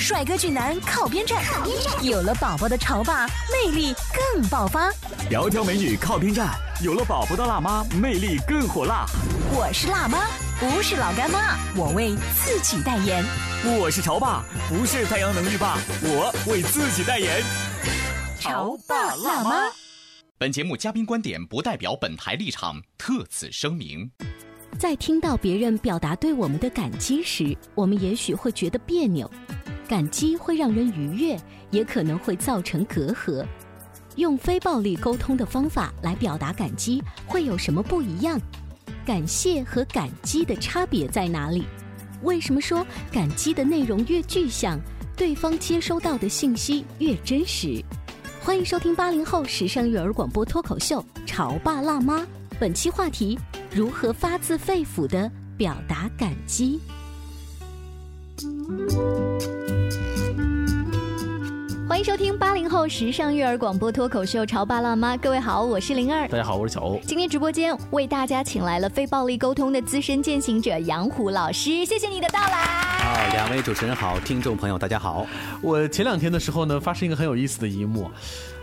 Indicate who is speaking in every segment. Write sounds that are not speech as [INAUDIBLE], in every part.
Speaker 1: 帅哥俊男靠边站，有了宝宝的潮爸魅力更爆发。
Speaker 2: 窈窕美女靠边站，有了宝宝的辣妈魅力更火辣。
Speaker 1: 我是辣妈，不是老干妈，我为自己代言。
Speaker 2: 我是潮爸，不是太阳能浴霸，我为自己代言。
Speaker 1: 潮爸辣妈。
Speaker 3: 本节目嘉宾观点不代表本台立场，特此声明。
Speaker 1: 在听到别人表达对我们的感激时，我们也许会觉得别扭。感激会让人愉悦，也可能会造成隔阂。用非暴力沟通的方法来表达感激，会有什么不一样？感谢和感激的差别在哪里？为什么说感激的内容越具象，对方接收到的信息越真实？欢迎收听八零后时尚育儿广播脱口秀《潮爸辣妈》，本期话题：如何发自肺腑的表达感激？欢迎收听八零后时尚育儿广播脱口秀《潮爸辣妈》，各位好，我是灵儿，
Speaker 4: 大家好，我是小欧。
Speaker 1: 今天直播间为大家请来了非暴力沟通的资深践行者杨虎老师，谢谢你的到来。
Speaker 5: 啊，两位主持人好，听众朋友大家好。
Speaker 4: 我前两天的时候呢，发生一个很有意思的一幕，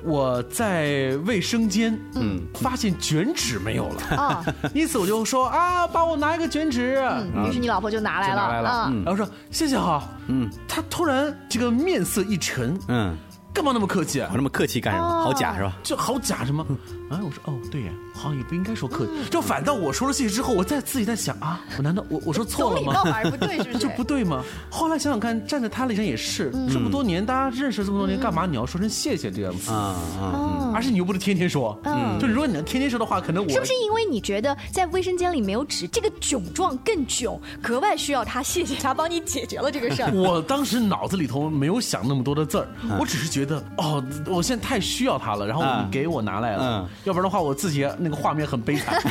Speaker 4: 我在卫生间，嗯，发现卷纸没有了。啊，因此我就说啊，帮我拿一个卷纸，
Speaker 6: 于是你老婆就拿来了，
Speaker 4: 拿来了，然后说谢谢哈，嗯，他突然这个面色一沉，嗯。干嘛那么客气？
Speaker 5: 我那么客气干什么？好假是吧？
Speaker 4: 就好假什么？哎，我说哦，对呀，好像也不应该说客气。就反倒我说了谢谢之后，我再自己在想啊，我难道我我说错了吗？
Speaker 6: 不对，是不是？[LAUGHS]
Speaker 4: 就不对吗？后来想想看，站在他立场也是，这么多年大家认识这么多年，干嘛你要说声谢谢这样子啊啊？而且你又不是天天说，嗯，就如果你能天天说的话，可能我
Speaker 6: 是不是因为你觉得在卫生间里没有纸，这个窘状更囧，格外需要他谢谢他帮你解决了这个事儿？[LAUGHS]
Speaker 4: 我当时脑子里头没有想那么多的字儿，我只是觉得哦。我现在太需要它了，然后你给我拿来了，嗯要不然的话我自己那个画面很悲惨。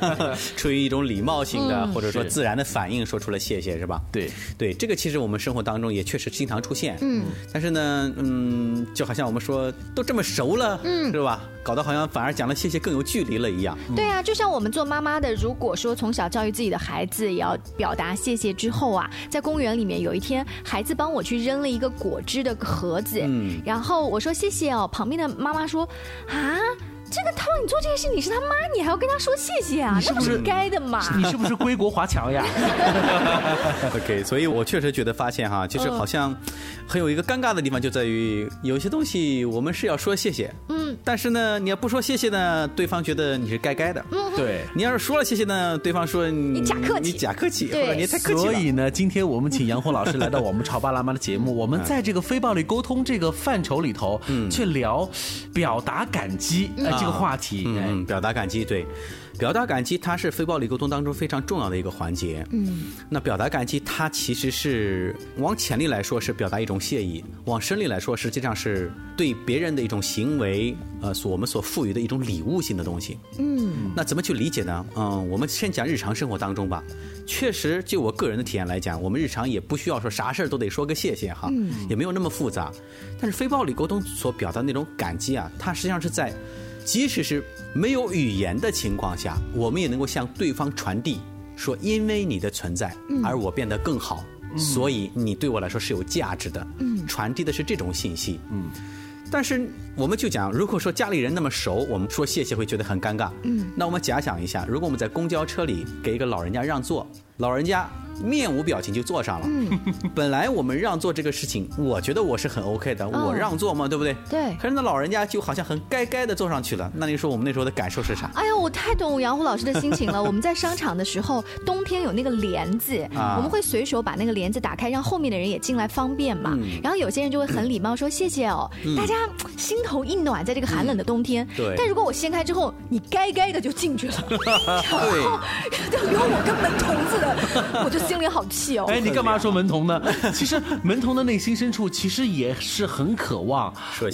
Speaker 4: [LAUGHS]
Speaker 5: 出于一种礼貌性的或者说自然的反应，说出了谢谢是吧？
Speaker 4: 对
Speaker 5: 对，这个其实我们生活当中也确实经常出现。嗯，但是呢，嗯，就好像我们说都这么熟了，嗯，是吧？搞得好像反而讲了谢谢更有距离了一样。
Speaker 6: 对啊，就像我们做妈妈的，如果说从小教育自己的孩子也要表达谢谢之后啊，在公园里面有一天，孩子帮我去扔了一个果汁的盒子，嗯，然后我说谢谢哦，旁边的妈妈说啊。这个涛你做这件事，你是他妈，你还要跟他说谢谢啊？那不是该的嘛？
Speaker 4: 你是不是归国华侨呀？[LAUGHS]
Speaker 5: OK，所以我确实觉得发现哈，就是好像很有一个尴尬的地方，就在于有些东西我们是要说谢谢，嗯，但是呢，你要不说谢谢呢，对方觉得你是该该的，嗯，
Speaker 4: 对。
Speaker 5: 你要是说了谢谢呢，对方说
Speaker 6: 你假客气，
Speaker 5: 你假客气，
Speaker 6: 或者
Speaker 5: 你太客气
Speaker 4: 所以呢，今天我们请杨红老师来到我们潮爸辣妈的节目，我们在这个非暴力沟通这个范畴里头，嗯，去聊表达感激。这个话题，
Speaker 5: 嗯，表达感激，对，表达感激，它是非暴力沟通当中非常重要的一个环节。嗯，那表达感激，它其实是往潜力来说是表达一种谢意，往深里来说，实际上是对别人的一种行为，呃，所我们所赋予的一种礼物性的东西。嗯，那怎么去理解呢？嗯，我们先讲日常生活当中吧。确实，就我个人的体验来讲，我们日常也不需要说啥事儿都得说个谢谢哈，也没有那么复杂。但是非暴力沟通所表达那种感激啊，它实际上是在。即使是没有语言的情况下，我们也能够向对方传递说：“因为你的存在，而我变得更好，所以你对我来说是有价值的。”传递的是这种信息。嗯，但是我们就讲，如果说家里人那么熟，我们说谢谢会觉得很尴尬。嗯，那我们假想一下，如果我们在公交车里给一个老人家让座，老人家面无表情就坐上了。嗯，本来我们让座这个事情，我觉得我是很 OK 的，我让座嘛，对不对？
Speaker 6: 对。
Speaker 5: 可是那老人家就好像很该该的坐上去了。那你说我们那时候的感受是啥？
Speaker 6: 哎呀，我太懂杨虎老师的心情了。[LAUGHS] 我们在商场的时候，冬天有那个帘子，我们会随手把那个帘子打开，让后面的人也进来方便嘛。然后有些人就会很礼貌说谢谢哦，大家心头一暖，在这个寒冷的冬天。
Speaker 5: 对。
Speaker 6: 但如果我掀开之后，你该该的就进去了，[LAUGHS] 然后 [LAUGHS] 就留我跟门童子的，我就心里好气哦。
Speaker 4: 哎，你干嘛说门童呢？[LAUGHS] 其实门童的内心深处其实也是很渴望，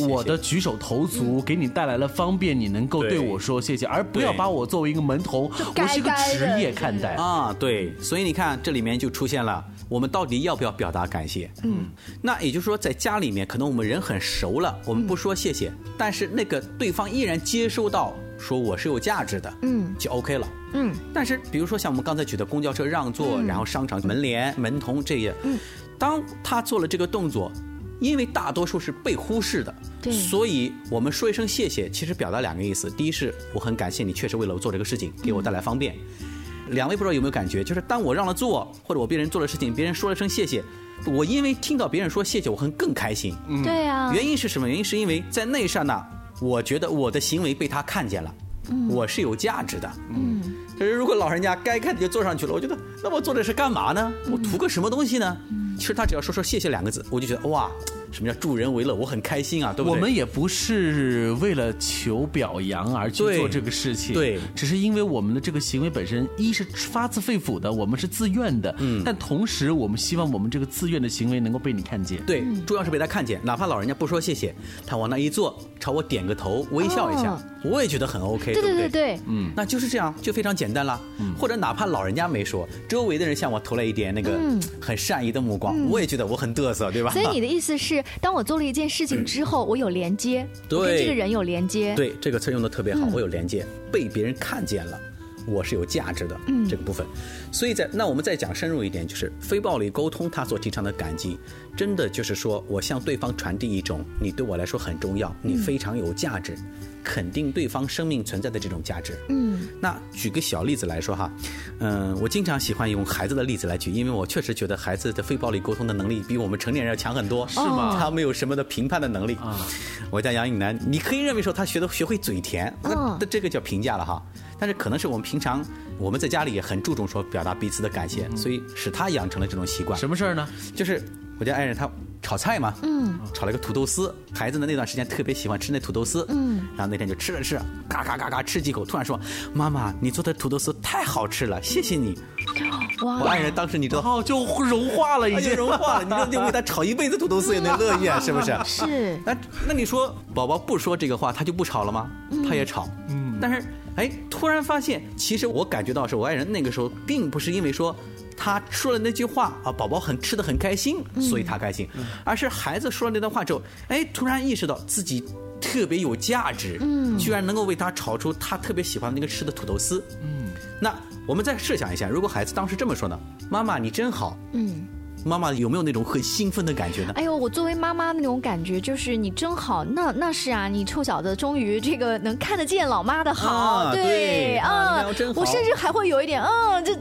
Speaker 4: 我的举手投足给你带来了方便，你能够对我说谢谢，而不要把我作为一个门童，我是一个职业看待
Speaker 5: 啊。对，所以你看这里面就出现了，我们到底要不要表达感谢？嗯，那也就是说，在家里面，可能我们人很熟了，我们不说谢谢，但是那个对方依然接收到。说我是有价值的，嗯，就 OK 了，嗯。但是比如说像我们刚才举的公交车让座，然后商场门帘、门童这些，嗯，当他做了这个动作，因为大多数是被忽视的，
Speaker 6: 对，
Speaker 5: 所以我们说一声谢谢，其实表达两个意思：第一是我很感谢你，确实为了我做这个事情，给我带来方便。两位不知道有没有感觉，就是当我让了座，或者我别人做了事情，别人说了声谢谢，我因为听到别人说谢谢，我很更开心。
Speaker 6: 嗯对呀。
Speaker 5: 原因是什么？原因是因为在那一刹那。我觉得我的行为被他看见了，我是有价值的。嗯，可是如果老人家该看的就坐上去了，我觉得那我坐这是干嘛呢？我图个什么东西呢？其实他只要说说谢谢两个字，我就觉得哇。什么叫助人为乐？我很开心啊，对不
Speaker 4: 对？我们也不是为了求表扬而去做这个事情，
Speaker 5: 对，
Speaker 4: 只是因为我们的这个行为本身，一是发自肺腑的，我们是自愿的，嗯，但同时我们希望我们这个自愿的行为能够被你看见，
Speaker 5: 对，重要是被他看见，哪怕老人家不说谢谢，他往那一坐，朝我点个头，微笑一下，我也觉得很 OK，
Speaker 6: 对
Speaker 5: 对
Speaker 6: 对？对，
Speaker 5: 嗯，那就是这样，就非常简单了，或者哪怕老人家没说，周围的人向我投来一点那个很善意的目光，我也觉得我很嘚瑟，对吧？
Speaker 6: 所以你的意思是，当我做了一件。事情之后，我有连接，跟这个人有连接。
Speaker 5: 对，这个词用的特别好，我有连接，被别人看见了，我是有价值的嗯这个部分。所以在那我们再讲深入一点，就是非暴力沟通，他所提倡的感激，真的就是说我向对方传递一种你对我来说很重要，你非常有价值。肯定对方生命存在的这种价值。嗯，那举个小例子来说哈，嗯，我经常喜欢用孩子的例子来举，因为我确实觉得孩子的非暴力沟通的能力比我们成年人要强很多。
Speaker 4: 是吗？
Speaker 5: 他没有什么的评判的能力。啊，我家杨颖楠，你可以认为说他学的学会嘴甜，那这个叫评价了哈。但是可能是我们平常我们在家里也很注重说表达彼此的感谢，所以使他养成了这种习惯。
Speaker 4: 什么事儿呢？
Speaker 5: 就是我家爱人他。炒菜嘛，嗯，炒了个土豆丝，孩子呢那段时间特别喜欢吃那土豆丝，嗯，然后那天就吃了吃，嘎嘎嘎嘎吃几口，突然说：“妈妈，你做的土豆丝太好吃了，谢谢你。”哇！我爱人当时你知道，哦
Speaker 4: 就融化了，已经
Speaker 5: 融化了。你说你为他炒一辈子土豆丝也能乐意啊，[LAUGHS] 是不是？
Speaker 6: 是。
Speaker 5: 那那你说宝宝不说这个话，他就不炒了吗？他也炒，嗯。但是哎，突然发现，其实我感觉到是我爱人那个时候并不是因为说。他说了那句话啊，宝宝很吃的很开心，所以他开心，而是孩子说了那段话之后，哎，突然意识到自己特别有价值，嗯，居然能够为他炒出他特别喜欢那个吃的土豆丝，嗯，那我们再设想一下，如果孩子当时这么说呢，妈妈你真好，嗯。妈妈有没有那种很兴奋的感觉呢？
Speaker 6: 哎呦，我作为妈妈那种感觉就是你真好，那那是啊，你臭小子终于这个能看得见老妈的好，对
Speaker 5: 啊，
Speaker 6: 我甚至还会有一点，嗯，这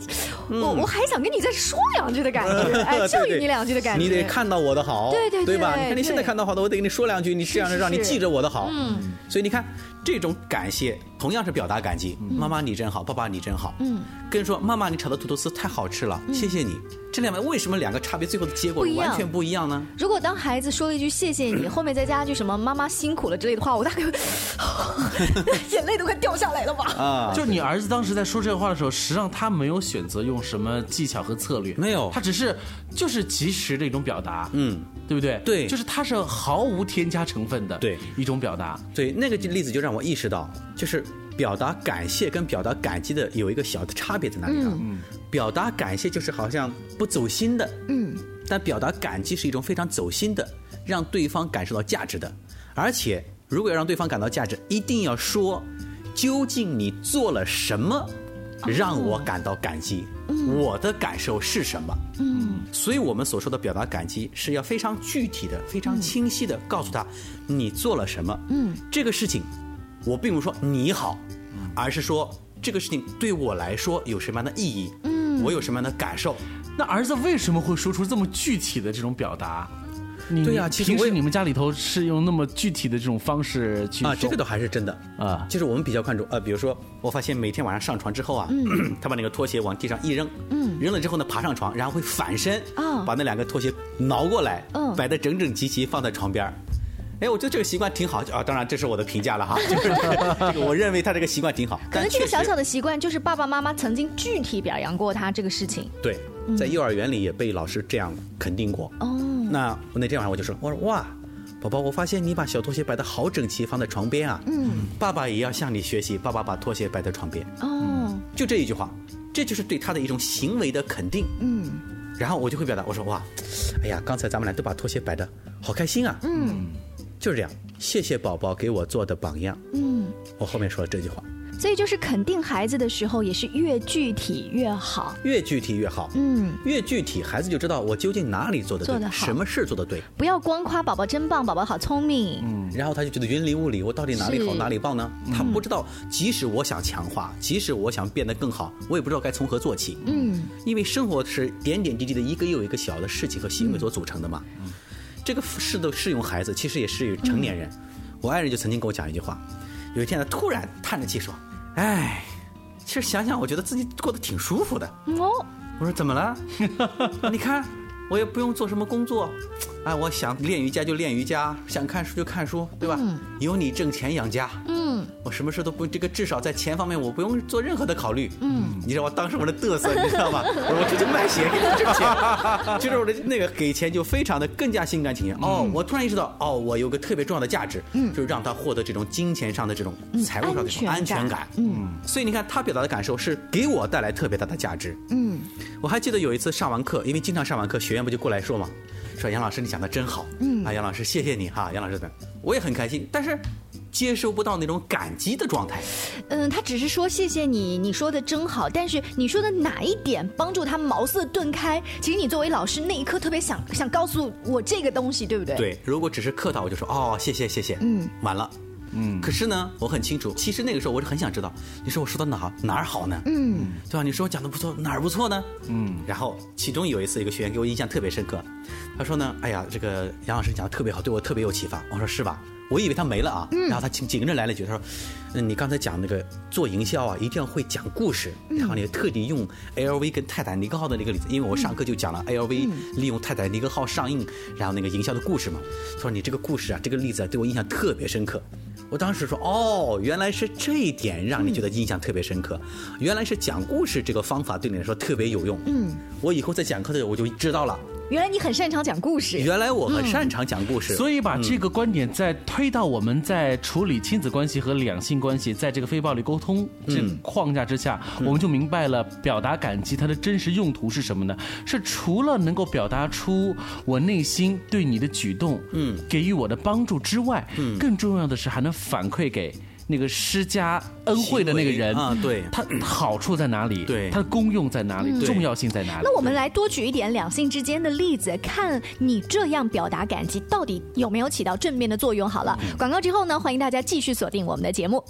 Speaker 6: 我我还想跟你再说两句的感觉，[LAUGHS] 哎，教育你两句的感觉，
Speaker 5: 你得看到我的好，
Speaker 6: 对对
Speaker 5: 对吧？你看你现在看到好的，我得跟你说两句，你这样让你记着我的好，嗯，所以你看。这种感谢同样是表达感激，妈妈你真好，爸爸你真好。嗯，跟说妈妈你炒的土豆丝太好吃了，谢谢你。这两位为什么两个差别最后的结果完全不一样呢？
Speaker 6: 如果当孩子说了一句谢谢你，后面再加一句什么妈妈辛苦了之类的话，我大概 [LAUGHS] 眼泪都快掉下来了吧？
Speaker 4: 啊，就你儿子当时在说这话的时候，实际上他没有选择用什么技巧和策略，
Speaker 5: 没有，
Speaker 4: 他只是就是及时的一种表达，嗯，对不对？
Speaker 5: 对，
Speaker 4: 就是他是毫无添加成分的，
Speaker 5: 对
Speaker 4: 一种表达。
Speaker 5: 对，那个例子就。让我意识到，就是表达感谢跟表达感激的有一个小的差别在哪里啊？表达感谢就是好像不走心的，嗯，但表达感激是一种非常走心的，让对方感受到价值的。而且，如果要让对方感到价值，一定要说究竟你做了什么让我感到感激，我的感受是什么？嗯，所以我们所说的表达感激是要非常具体的、非常清晰的告诉他你做了什么。嗯，这个事情。我并不是说你好，而是说这个事情对我来说有什么样的意义，嗯，我有什么样的感受，
Speaker 4: 那儿子为什么会说出这么具体的这种表达？
Speaker 5: 对呀，其实
Speaker 4: 平时你们家里头是用那么具体的这种方式去
Speaker 5: 啊，这个倒还是真的啊。就是我们比较看重啊，比如说我发现每天晚上上床之后啊，[CLEARS THROAT] 他把那个拖鞋往地上一扔，嗯，扔了之后呢，爬上床，然后会反身啊，把那两个拖鞋挠过来，嗯，摆的整整齐齐放在床边哎，我觉得这个习惯挺好啊。当然，这是我的评价了哈，就是这个 [LAUGHS] 我认为他这个习惯挺好。
Speaker 6: 可能这个小小的习惯就是爸爸妈妈曾经具体表扬过他这个事情。
Speaker 5: 对，在幼儿园里也被老师这样肯定过。哦。那我那天晚上我就说，我说哇，宝宝，我发现你把小拖鞋摆的好整齐，放在床边啊。嗯。爸爸也要向你学习，爸爸把拖鞋摆在床边。哦。就这一句话，这就是对他的一种行为的肯定。嗯。然后我就会表达，我说哇，哎呀，刚才咱们俩都把拖鞋摆的好开心啊。嗯。就是这样，谢谢宝宝给我做的榜样。嗯。我后面说了这句话。
Speaker 6: 所以就是肯定孩子的时候，也是越具体越好，
Speaker 5: 越具体越好。嗯，越具体，孩子就知道我究竟哪里做的对，什么事做的对。
Speaker 6: 不要光夸宝宝真棒，宝宝好聪明。嗯，
Speaker 5: 然后他就觉得云里雾里，我到底哪里好哪里棒呢？他不知道，即使我想强化，即使我想变得更好，我也不知道该从何做起。嗯，因为生活是点点滴滴的一个又一个小的事情和行为所组成的嘛。嗯，这个适都适用孩子，其实也适用成年人。我爱人就曾经跟我讲一句话，有一天他突然叹着气说。哎，其实想想，我觉得自己过得挺舒服的。哦，我说怎么了？[LAUGHS] 你看，我也不用做什么工作。哎，我想练瑜伽就练瑜伽，想看书就看书，对吧？有你挣钱养家。嗯，我什么事都不这个，至少在钱方面我不用做任何的考虑。嗯，你知道我当时我的嘚瑟，你知道吗？[LAUGHS] 我出去卖鞋给你挣钱，就是我的那个给钱就非常的更加心甘情愿。哦，我突然意识到，哦，我有个特别重要的价值，嗯，就是让他获得这种金钱上的这种财务上的安全感。嗯，所以你看他表达的感受是给我带来特别大的价值。嗯，我还记得有一次上完课，因为经常上完课，学员不就过来说嘛。说杨老师，你讲的真好，嗯啊，杨老师，谢谢你哈，杨老师的，我也很开心，但是接收不到那种感激的状态。
Speaker 6: 嗯，他只是说谢谢你，你说的真好，但是你说的哪一点帮助他茅塞顿开？其实你作为老师那一刻特别想想告诉我这个东西，对不对？
Speaker 5: 对，如果只是客套，我就说哦，谢谢谢谢，嗯，完了。嗯，可是呢，我很清楚，其实那个时候我是很想知道，你说我说的哪哪儿好呢？嗯，对吧？你说我讲的不错，哪儿不错呢？嗯，然后其中有一次，一个学员给我印象特别深刻，他说呢，哎呀，这个杨老师讲的特别好，对我特别有启发。我说是吧？我以为他没了啊，然后他紧紧跟着来了一句，他说，嗯，你刚才讲那个做营销啊，一定要会讲故事，然后你特地用 LV 跟泰坦尼克号的那个例子，因为我上课就讲了 LV 利用泰坦尼克号上映，然后那个营销的故事嘛。他说你这个故事啊，这个例子啊对我印象特别深刻。我当时说，哦，原来是这一点让你觉得印象特别深刻，原来是讲故事这个方法对你来说特别有用。嗯，我以后在讲课的时候我就知道了。
Speaker 6: 原来你很擅长讲故事。
Speaker 5: 原来我很擅长讲故事。
Speaker 4: 所以把这个观点再推到我们在处理亲子关系和两性关系，在这个非暴力沟通这框架之下，我们就明白了表达感激它的真实用途是什么呢？是除了能够表达出我内心对你的举动，嗯，给予我的帮助之外，嗯，更重要的是还能反馈给。那个施加恩惠的那个人
Speaker 5: 啊，对，
Speaker 4: 他好处在哪里？
Speaker 5: 对，
Speaker 4: 他的功用在哪里？重要性在哪里？
Speaker 6: 那我们来多举一点两性之间的例子，看你这样表达感激到底有没有起到正面的作用？好了，广告之后呢，欢迎大家继续锁定我们的节目。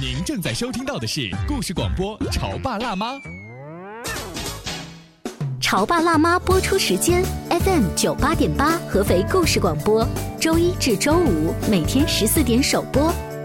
Speaker 3: 您正在收听到的是故事广播《潮爸辣妈》。
Speaker 1: 潮爸辣妈播出时间：FM 九八点八，合肥故事广播，周一至周五每天十四点首播。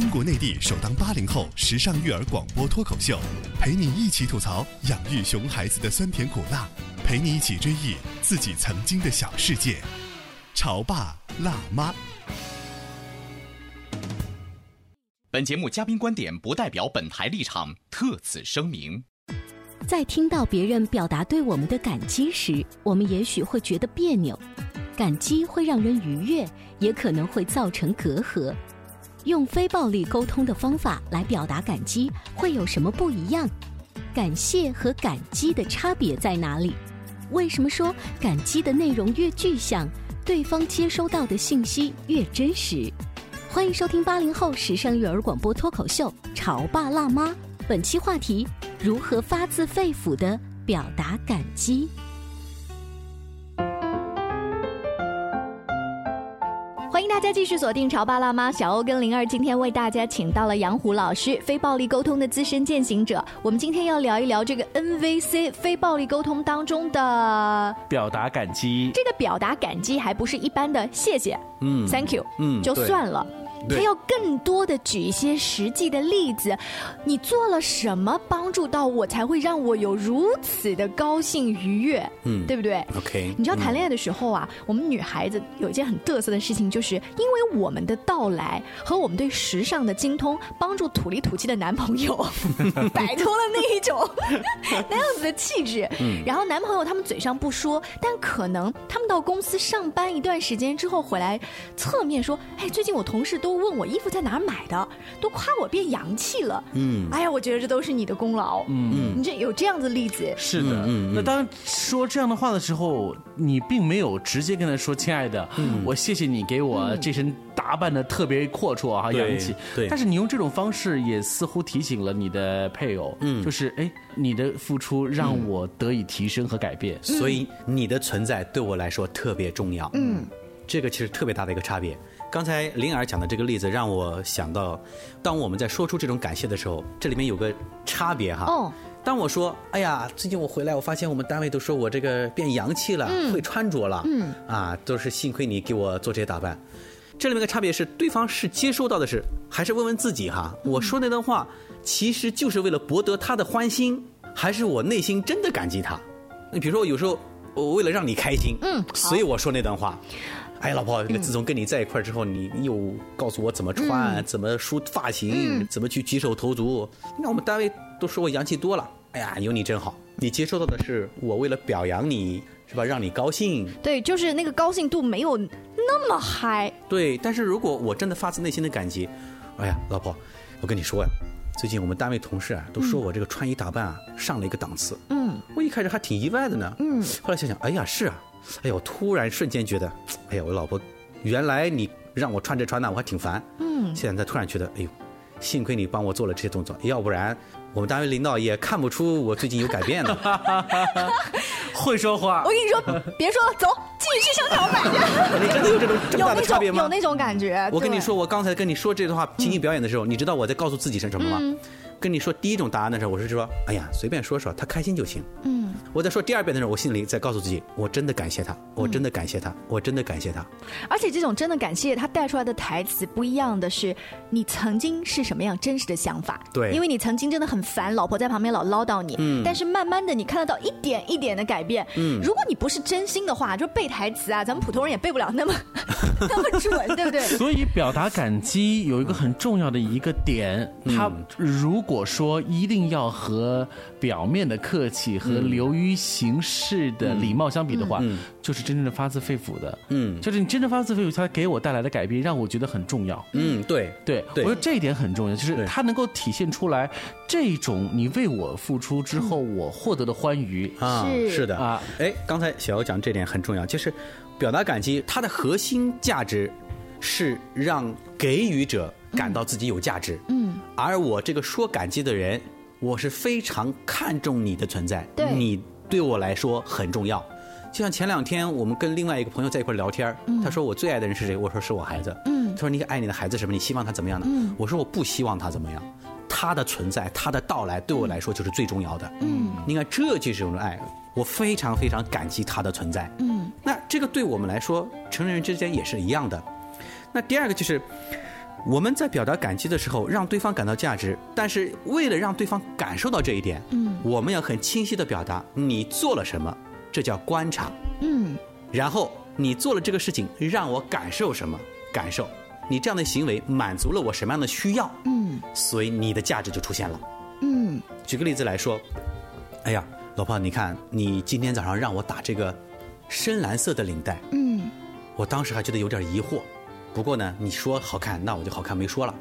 Speaker 3: 中国内地首档八零后时尚育儿广播脱口秀，陪你一起吐槽养育熊孩子的酸甜苦辣，陪你一起追忆自己曾经的小世界。潮爸辣妈。本节目嘉宾观点不代表本台立场，特此声明。
Speaker 1: 在听到别人表达对我们的感激时，我们也许会觉得别扭。感激会让人愉悦，也可能会造成隔阂。用非暴力沟通的方法来表达感激，会有什么不一样？感谢和感激的差别在哪里？为什么说感激的内容越具象，对方接收到的信息越真实？欢迎收听八零后时尚育儿广播脱口秀《潮爸辣妈》，本期话题：如何发自肺腑的表达感激。
Speaker 6: 大家继续锁定《潮爸辣妈》，小欧跟灵儿今天为大家请到了杨虎老师，非暴力沟通的资深践行者。我们今天要聊一聊这个 NVC 非暴力沟通当中的
Speaker 4: 表达感激。
Speaker 6: 这个表达感激还不是一般的谢谢，嗯，Thank you，嗯，就算了。他要更多的举一些实际的例子，你做了什么帮助到我，才会让我有如此的高兴愉悦，嗯，对不对
Speaker 5: ？OK，
Speaker 6: 你知道谈恋爱的时候啊，我们女孩子有一件很嘚瑟的事情，就是因为我们的到来和我们对时尚的精通，帮助土里土气的男朋友 [LAUGHS] 摆脱了那一种 [LAUGHS] 那样子的气质。然后男朋友他们嘴上不说，但可能他们到公司上班一段时间之后回来，侧面说：“哎，最近我同事都。”都问我衣服在哪儿买的，都夸我变洋气了。嗯，哎呀，我觉得这都是你的功劳。嗯嗯，你这有这样的例子？
Speaker 4: 是的。嗯那当说这样的话的时候，你并没有直接跟他说：“亲爱的，我谢谢你给我这身打扮的特别阔绰啊，洋气。”
Speaker 5: 对。
Speaker 4: 但是你用这种方式，也似乎提醒了你的配偶，嗯，就是哎，你的付出让我得以提升和改变，
Speaker 5: 所以你的存在对我来说特别重要。嗯，这个其实特别大的一个差别。刚才林儿讲的这个例子让我想到，当我们在说出这种感谢的时候，这里面有个差别哈。哦。当我说：“哎呀，最近我回来，我发现我们单位都说我这个变洋气了，会穿着了。”嗯。啊，都是幸亏你给我做这些打扮。这里面的差别是，对方是接收到的是，还是问问自己哈？我说那段话其实就是为了博得他的欢心，还是我内心真的感激他？你比如说，有时候我为了让你开心，嗯，所以我说那段话。哎，老婆，自从跟你在一块儿之后，你又告诉我怎么穿，怎么梳发型，怎么去举手投足。那我们单位都说我洋气多了。哎呀，有你真好。你接收到的是我为了表扬你，是吧？让你高兴。
Speaker 6: 对，就是那个高兴度没有那么嗨。
Speaker 5: 对，但是如果我真的发自内心的感激，哎呀，老婆，我跟你说呀，最近我们单位同事啊都说我这个穿衣打扮啊上了一个档次。嗯。我一开始还挺意外的呢。嗯。后来想想，哎呀，是啊。哎呦，我突然瞬间觉得，哎呀，我老婆，原来你让我穿这穿那，我还挺烦。嗯，现在突然觉得，哎呦，幸亏你帮我做了这些动作，要不然我们单位领导也看不出我最近有改变呢。[LAUGHS]
Speaker 4: 会说话。
Speaker 6: 我跟你说，别说了，走，继续去商场买
Speaker 5: 去。你真的有这种这么大的差别吗？
Speaker 6: 有那种感觉。
Speaker 5: 我跟你说，我刚才跟你说这段话，情景表演的时候，你知道我在告诉自己是什么吗？跟你说第一种答案的时候，我是说，哎呀，随便说说，他开心就行。嗯，我在说第二遍的时候，我心里在告诉自己，我真的感谢他，我真的感谢他，我真的感谢他。
Speaker 6: 而且这种真的感谢他带出来的台词不一样的是，你曾经是什么样真实的想法？
Speaker 5: 对，
Speaker 6: 因为你曾经真的很烦，老婆在旁边老唠叨你。嗯，但是慢慢的你看得到一点一点的改变。嗯，如果你不是真心的话，就背台词啊，咱们普通人也背不了那么 [LAUGHS] 那么准，对不对？
Speaker 4: 所以表达感激有一个很重要的一个点，他如。如果说一定要和表面的客气和流于形式的礼貌相比的话，就是真正的发自肺腑的，嗯，就是你真正发自肺腑，它给我带来的改变让我觉得很重要。
Speaker 5: 嗯，对
Speaker 4: 对，我觉得这一点很重要，就是它能够体现出来这种你为我付出之后我获得的欢愉。
Speaker 5: 啊，是的。啊。哎，刚才小姚讲这点很重要，就是表达感激，它的核心价值是让给予者。感到自己有价值，嗯，而我这个说感激的人，我是非常看重你的存在，
Speaker 6: 对，
Speaker 5: 你对我来说很重要。就像前两天我们跟另外一个朋友在一块聊天，他说我最爱的人是谁？我说是我孩子，嗯，他说你爱你的孩子什么？你希望他怎么样呢？嗯，我说我不希望他怎么样，他的存在，他的到来对我来说就是最重要的，嗯，你看这就是一种爱，我非常非常感激他的存在，嗯，那这个对我们来说，成人之间也是一样的。那第二个就是。我们在表达感激的时候，让对方感到价值，但是为了让对方感受到这一点，嗯，我们要很清晰的表达你做了什么，这叫观察，嗯，然后你做了这个事情，让我感受什么感受，你这样的行为满足了我什么样的需要，嗯，所以你的价值就出现了，嗯，举个例子来说，哎呀，老婆，你看你今天早上让我打这个深蓝色的领带，嗯，我当时还觉得有点疑惑。不过呢，你说好看，那我就好看没说了。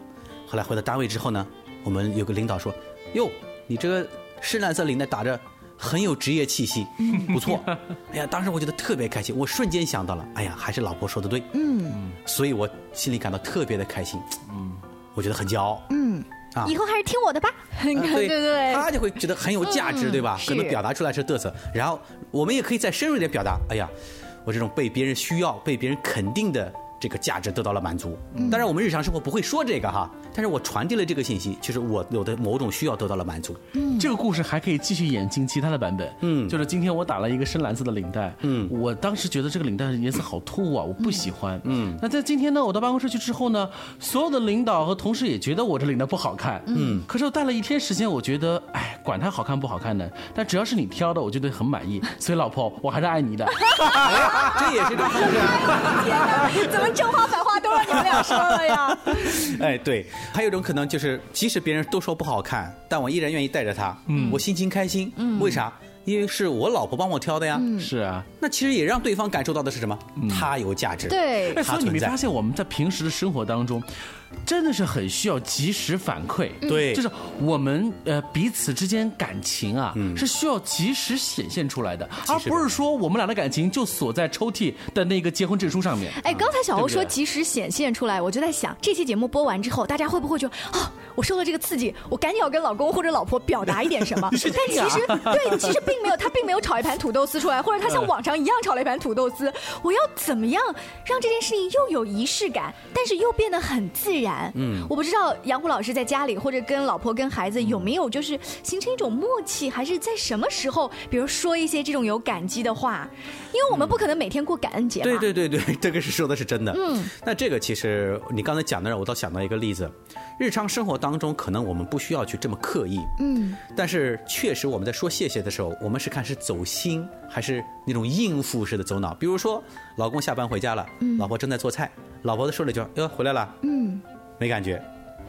Speaker 5: 后来回到单位之后呢，我们有个领导说：“哟，你这个深蓝色领带打着很有职业气息，不错。[LAUGHS] 哎呀，当时我觉得特别开心，我瞬间想到了，哎呀，还是老婆说的对，嗯，所以我心里感到特别的开心，嗯，我觉得很骄傲，嗯，
Speaker 6: 啊，以后还是听我的吧，[LAUGHS]
Speaker 5: 对对对，他就会觉得很有价值，对吧？可能表达出来是嘚瑟，然后我们也可以再深入一点表达，哎呀，我这种被别人需要、被别人肯定的。这个价值得到了满足，当然我们日常生活不会说这个哈，但是我传递了这个信息，就是我有的某种需要得到了满足。
Speaker 4: 嗯，这个故事还可以继续演进其他的版本。嗯，就是今天我打了一个深蓝色的领带。嗯，我当时觉得这个领带的颜色好突兀啊，我不喜欢。嗯，那在今天呢，我到办公室去之后呢，所有的领导和同事也觉得我这领带不好看。嗯，可是我戴了一天时间，我觉得，哎，管它好看不好看呢，但只要是你挑的，我觉得很满意。所以老婆，我还是爱你的。[LAUGHS]
Speaker 5: 这也是个故事。[LAUGHS] [LAUGHS]
Speaker 6: 怎么正话反话都让？你们俩说了呀？[LAUGHS]
Speaker 5: 哎，对，还有一种可能就是，即使别人都说不好看，但我依然愿意带着它。嗯，我心情开心。嗯，为啥？因为是我老婆帮我挑的呀。
Speaker 4: 是啊，
Speaker 5: 那其实也让对方感受到的是什么？他有价值。
Speaker 6: 对，
Speaker 4: 所以你没发现我们在平时的生活当中。真的是很需要及时反馈，
Speaker 5: 对，
Speaker 4: 就是我们呃彼此之间感情啊，是需要及时显现出来的，而不是说我们俩的感情就锁在抽屉的那个结婚证书上面。
Speaker 6: 哎，刚才小欧说及时显现出来，我就在想，这期节目播完之后，大家会不会就啊，我受了这个刺激，我赶紧要跟老公或者老婆表达一点什么？[LAUGHS] 但其实对，其实并没有，他并没有炒一盘土豆丝出来，或者他像往常一样炒了一盘土豆丝。我要怎么样让这件事情又有仪式感，但是又变得很自然？然，嗯，我不知道杨虎老师在家里或者跟老婆跟孩子有没有就是形成一种默契，还是在什么时候，比如说一些这种有感激的话，因为我们不可能每天过感恩节。
Speaker 5: 对 [LAUGHS] 对对对，这个是说的是真的。嗯，那这个其实你刚才讲的让我倒想到一个例子，日常生活当中可能我们不需要去这么刻意，嗯，但是确实我们在说谢谢的时候，我们是看是走心还是那种应付式的走脑。比如说，老公下班回家了，嗯老婆正在做菜，老婆子说了一句：“哟，回来了。”嗯。没感觉，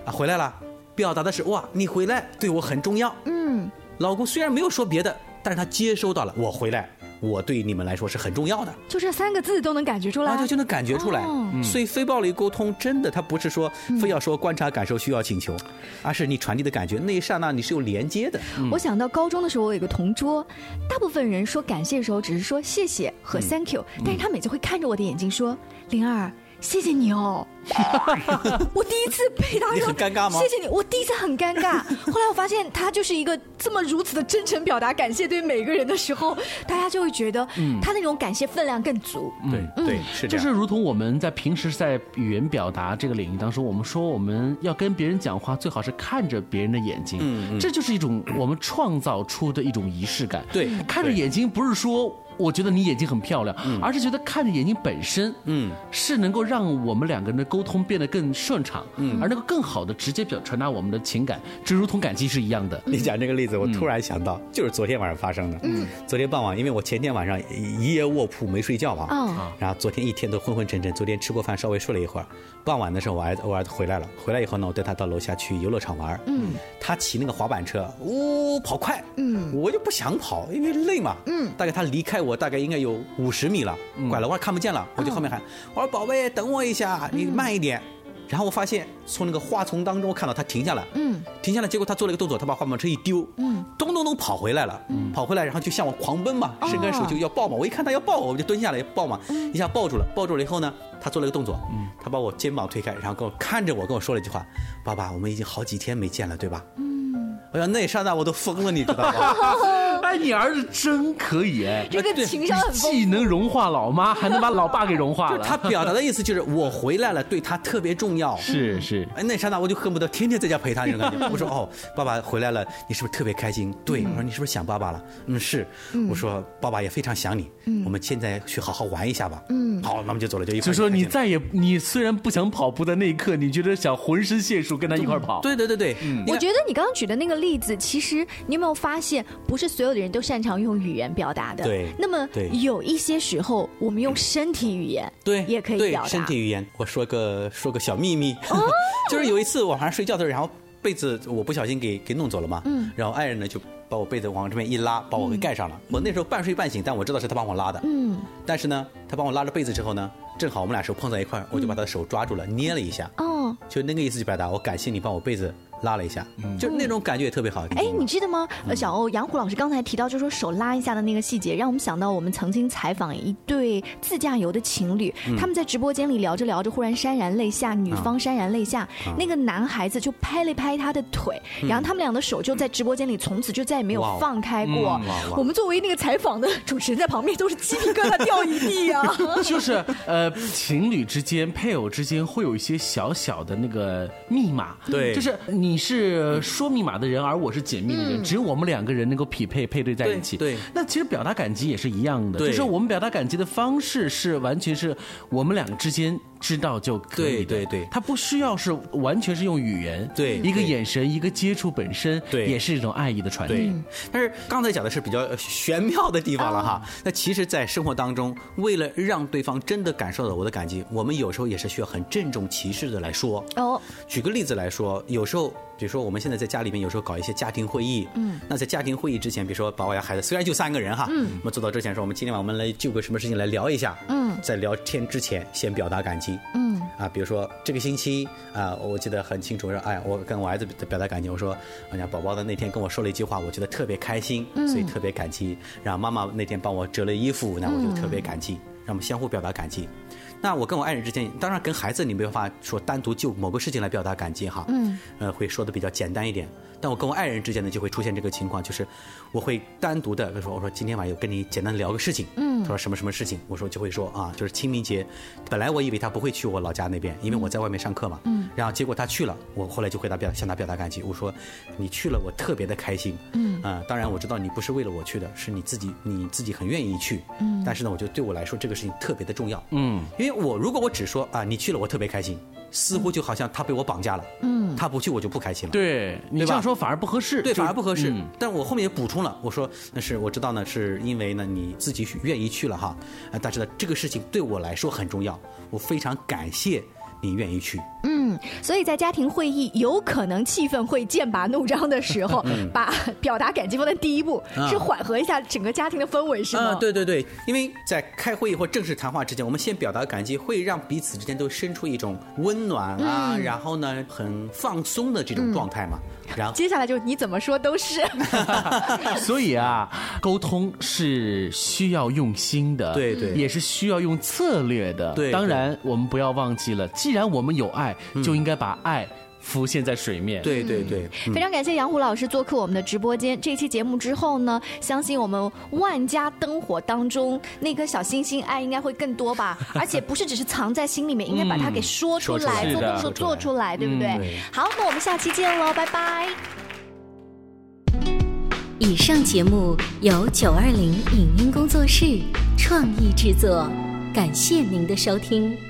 Speaker 5: 啊，回来了，表达的是哇，你回来对我很重要。嗯，老公虽然没有说别的，但是他接收到了我回来，我对你们来说是很重要的。
Speaker 6: 就这三个字都能感觉出来，
Speaker 5: 就就能感觉出来。所以非暴力沟通真的，它不是说非要说观察、感受、需要、请求，而是你传递的感觉那一刹那你是有连接的。
Speaker 6: 我想到高中的时候，我有个同桌，大部分人说感谢的时候只是说谢谢和 thank you，但是他每次会看着我的眼睛说灵儿。谢谢你哦，[LAUGHS] 我第一次被他
Speaker 5: 说尴尬吗？
Speaker 6: 谢谢你，我第一次很尴尬。[LAUGHS] 后来我发现他就是一个这么如此的真诚表达感谢对每个人的时候，大家就会觉得他那种感谢分量更足。
Speaker 5: 对对，是
Speaker 4: 这样。就是如同我们在平时在语言表达这个领域当中，我们说我们要跟别人讲话，最好是看着别人的眼睛。嗯嗯，这就是一种我们创造出的一种仪式感。
Speaker 5: 对，
Speaker 4: 看着眼睛不是说。我觉得你眼睛很漂亮，而是觉得看着眼睛本身，嗯，是能够让我们两个人的沟通变得更顺畅，嗯，而能够更好的直接表传达我们的情感，这如同感激是一样的。
Speaker 5: 你讲这个例子，我突然想到，就是昨天晚上发生的。嗯，昨天傍晚，因为我前天晚上一夜卧铺没睡觉嘛，啊，然后昨天一天都昏昏沉沉，昨天吃过饭稍微睡了一会儿，傍晚的时候我儿子我儿子回来了，回来以后呢，我带他到楼下去游乐场玩，嗯，他骑那个滑板车，呜跑快，嗯，我就不想跑，因为累嘛，嗯，大概他离开我。我大概应该有五十米了，拐了弯看不见了，我就后面喊：“我说宝贝，等我一下，你慢一点。”然后我发现从那个花丛当中看到他停下来，嗯，停下来，结果他做了一个动作，他把滑板车一丢，嗯，咚咚咚跑回来了，嗯，跑回来，然后就向我狂奔嘛，伸根手就要抱嘛，我一看他要抱我，我就蹲下来抱嘛，一下抱住了，抱住了以后呢，他做了一个动作，嗯，他把我肩膀推开，然后跟我看着我跟我说了一句话：“爸爸，我们已经好几天没见了，对吧？”嗯，哎呀，那一刹那我都疯了，你知道吗？[LAUGHS]
Speaker 4: 哎，你儿子真可以哎，
Speaker 6: 这个情商很
Speaker 4: 既能融化老妈，还能把老爸给融化了。
Speaker 5: 他表达的意思就是我回来了，对他特别重要。
Speaker 4: 是是，
Speaker 5: 哎，那刹那我就恨不得天天在家陪他那种感觉。我说哦，[LAUGHS] 爸爸回来了，你是不是特别开心？对，我说你是不是想爸爸了？嗯，是。我说爸爸也非常想你。嗯，我们现在去好好玩一下吧。嗯，好，那么就走了，就一。
Speaker 4: 就说你再也，你虽然不想跑步的那一刻，你觉得想浑身解数跟他一块跑。
Speaker 5: 对对对对，
Speaker 6: 我觉得你刚刚举的那个例子，其实你有没有发现，不是所有的人都擅长用。语言表达的，
Speaker 5: 对。
Speaker 6: 那么有一些时候，我们用身体语言，
Speaker 5: 对，
Speaker 6: 也可以表达。
Speaker 5: 身体语言，我说个说个小秘密，[LAUGHS] 就是有一次晚上睡觉的时候，然后被子我不小心给给弄走了嘛，嗯，然后爱人呢就把我被子往这边一拉，把我给盖上了。我那时候半睡半醒，但我知道是他帮我拉的，嗯。但是呢，他帮我拉着被子之后呢，正好我们俩手碰在一块儿，我就把他的手抓住了，捏了一下，哦，就那个意思就表达我感谢你帮我被子拉了一下，就那种感觉也特别好。
Speaker 6: 哎，你记得吗？呃，小欧杨虎老师刚才提到，就说手拉一下的那个细节，让我们想到我们曾经采访一对自驾游的情侣，他们在直播间里聊着聊着，忽然潸然泪下，女方潸然泪下，那个男孩子就拍了拍他的腿，然后他们俩的手就在直播间里从此就再也没有放开过。我们作为那个采访的主持人，在旁边都是鸡皮疙瘩掉一地啊！[LAUGHS]
Speaker 4: 就是呃，情侣之间、配偶之间会有一些小小的那个密码，
Speaker 5: 对，
Speaker 4: 就是你是说密码的人，而我是解密的人，只有我们两个人能够匹配配对在一起。
Speaker 5: 对，
Speaker 4: 那其实表达感激也是一样的，就是我们表达感激的方式是完全是我们两个之间。知道就可以，
Speaker 5: 对对对，
Speaker 4: 他不需要是完全是用语言，
Speaker 5: 对，
Speaker 4: 一个眼神，一个接触本身，
Speaker 5: 对，
Speaker 4: 也是一种爱意的传递。
Speaker 5: 但是刚才讲的是比较玄妙的地方了哈。那其实，在生活当中，为了让对方真的感受到我的感激，我们有时候也是需要很郑重其事的来说。哦，举个例子来说，有时候。比如说，我们现在在家里面有时候搞一些家庭会议，嗯，那在家庭会议之前，比如说把我家孩子，虽然就三个人哈，嗯，我们做到之前说，我们今天晚上我们来就个什么事情来聊一下，嗯，在聊天之前先表达感激，嗯，啊，比如说这个星期啊，我记得很清楚，说哎，我跟我儿子表达感激，我说，哎呀，宝宝的那天跟我说了一句话，我觉得特别开心，所以特别感激。然后妈妈那天帮我折了衣服，那我就特别感激。让我们相互表达感激。那我跟我爱人之间，当然跟孩子你没办法说单独就某个事情来表达感激哈，嗯，呃，会说的比较简单一点。但我跟我爱人之间呢，就会出现这个情况，就是我会单独的，比如说我说今天晚上有跟你简单聊个事情，嗯，他说什么什么事情，我说就会说啊，就是清明节，本来我以为他不会去我老家那边，因为我在外面上课嘛，嗯，然后结果他去了，我后来就回答表向他表达感激，我说你去了，我特别的开心，嗯，啊，当然我知道你不是为了我去的，是你自己你自己很愿意去，嗯，但是呢，我觉得对我来说这个事情特别的重要，嗯，因为我如果我只说啊你去了，我特别开心。似乎就好像他被我绑架了，嗯，他不去我就不开心了。
Speaker 4: 对你这样说反而不合适，
Speaker 5: 对，反而不合适。但我后面也补充了，我说那是我知道呢，是因为呢你自己愿意去了哈，但是呢这个事情对我来说很重要，我非常感谢。你愿意去？
Speaker 6: 嗯，所以在家庭会议有可能气氛会剑拔弩张的时候，[LAUGHS] 把表达感激放在第一步，是缓和一下整个家庭的氛围，是吗？
Speaker 5: 对对对，因为在开会议或正式谈话之前，我们先表达感激，会让彼此之间都生出一种温暖啊，然后呢，很放松的这种状态嘛。然后
Speaker 6: 接下来就你怎么说都是。[LAUGHS]
Speaker 4: 所以啊，沟通是需要用心的，
Speaker 5: 对对，
Speaker 4: 也是需要用策略的。
Speaker 5: 对，
Speaker 4: 当然我们不要忘记了。既然我们有爱，就应该把爱浮现在水面。
Speaker 5: 对对对，
Speaker 6: 非常感谢杨虎老师做客我们的直播间。这期节目之后呢，相信我们万家灯火当中那颗小星星，爱应该会更多吧。[LAUGHS] 而且不是只是藏在心里面，应该把它给说出来，做动作做出来，对不对？好，那我们下期见喽，拜拜。
Speaker 1: 以上节目由九二零影音工作室创意制作，感谢您的收听。